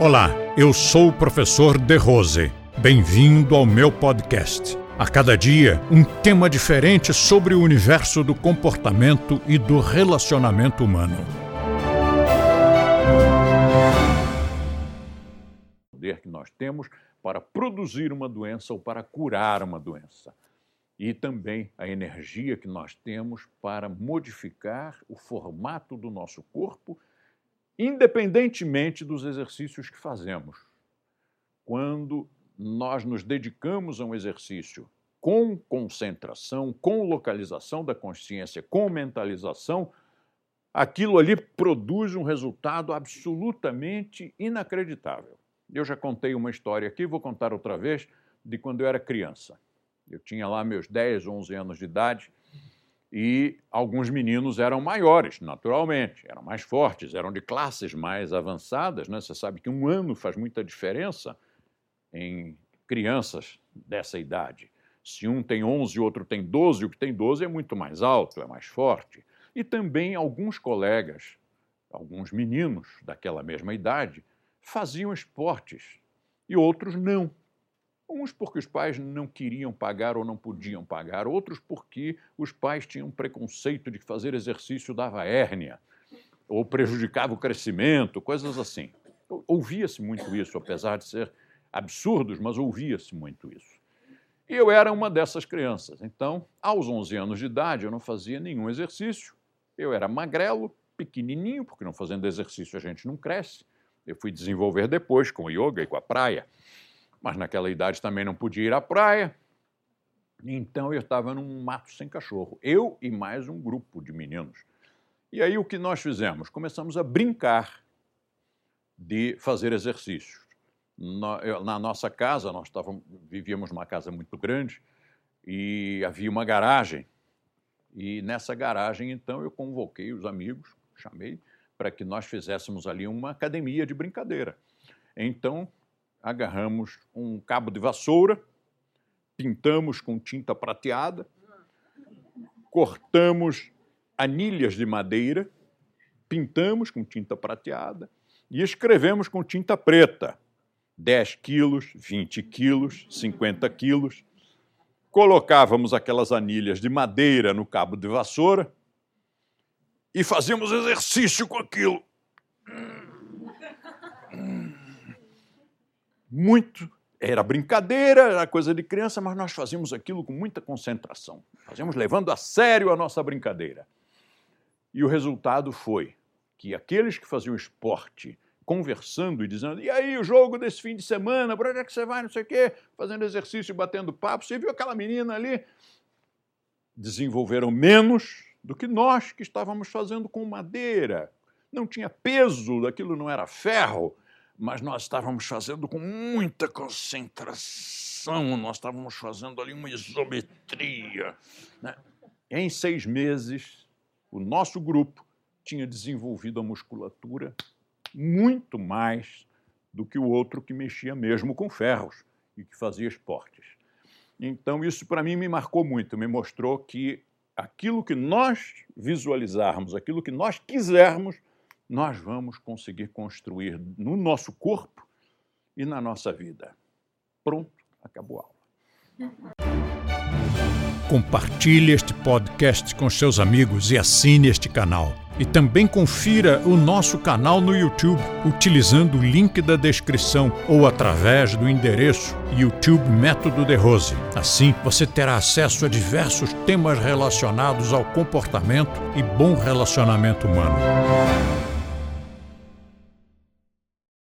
Olá, eu sou o professor De Rose. Bem-vindo ao meu podcast. A cada dia, um tema diferente sobre o universo do comportamento e do relacionamento humano. O poder que nós temos para produzir uma doença ou para curar uma doença. E também a energia que nós temos para modificar o formato do nosso corpo independentemente dos exercícios que fazemos. Quando nós nos dedicamos a um exercício com concentração, com localização da consciência, com mentalização, aquilo ali produz um resultado absolutamente inacreditável. Eu já contei uma história aqui, vou contar outra vez, de quando eu era criança. Eu tinha lá meus 10, 11 anos de idade e alguns meninos eram maiores, naturalmente, eram mais fortes, eram de classes mais avançadas. Né? Você sabe que um ano faz muita diferença em crianças dessa idade. Se um tem 11 e o outro tem 12, o que tem 12 é muito mais alto, é mais forte. E também alguns colegas, alguns meninos daquela mesma idade, faziam esportes e outros não. Uns porque os pais não queriam pagar ou não podiam pagar, outros porque os pais tinham preconceito de que fazer exercício dava hérnia ou prejudicava o crescimento, coisas assim. Ouvia-se muito isso, apesar de ser absurdos, mas ouvia-se muito isso. E eu era uma dessas crianças. Então, aos 11 anos de idade, eu não fazia nenhum exercício. Eu era magrelo, pequenininho, porque não fazendo exercício a gente não cresce. Eu fui desenvolver depois com o yoga e com a praia mas naquela idade também não podia ir à praia. Então eu estava num mato sem cachorro, eu e mais um grupo de meninos. E aí o que nós fizemos? Começamos a brincar de fazer exercícios. Na nossa casa, nós estávamos, vivíamos numa casa muito grande e havia uma garagem. E nessa garagem, então, eu convoquei os amigos, chamei, para que nós fizéssemos ali uma academia de brincadeira. Então, agarramos um cabo de vassoura, pintamos com tinta prateada, cortamos anilhas de madeira, pintamos com tinta prateada e escrevemos com tinta preta. 10 quilos, 20 quilos, 50 quilos. Colocávamos aquelas anilhas de madeira no cabo de vassoura e fazíamos exercício com aquilo muito. Era brincadeira, era coisa de criança, mas nós fazíamos aquilo com muita concentração. Fazíamos levando a sério a nossa brincadeira. E o resultado foi que aqueles que faziam esporte, conversando e dizendo: e aí, o jogo desse fim de semana, para onde é que você vai, não sei o quê, fazendo exercício batendo papo, você viu aquela menina ali? Desenvolveram menos do que nós que estávamos fazendo com madeira. Não tinha peso, aquilo não era ferro, mas nós estávamos fazendo com muita concentração, nós estávamos fazendo ali uma isometria. Né? Em seis meses, o nosso grupo tinha desenvolvido a musculatura muito mais do que o outro que mexia mesmo com ferros e que fazia esportes. Então, isso para mim me marcou muito, me mostrou que aquilo que nós visualizarmos, aquilo que nós quisermos, nós vamos conseguir construir no nosso corpo e na nossa vida. Pronto, acabou a aula. Compartilhe este podcast com seus amigos e assine este canal. E também confira o nosso canal no YouTube utilizando o link da descrição ou através do endereço YouTube Método de Rose. Assim, você terá acesso a diversos temas relacionados ao comportamento e bom relacionamento humano.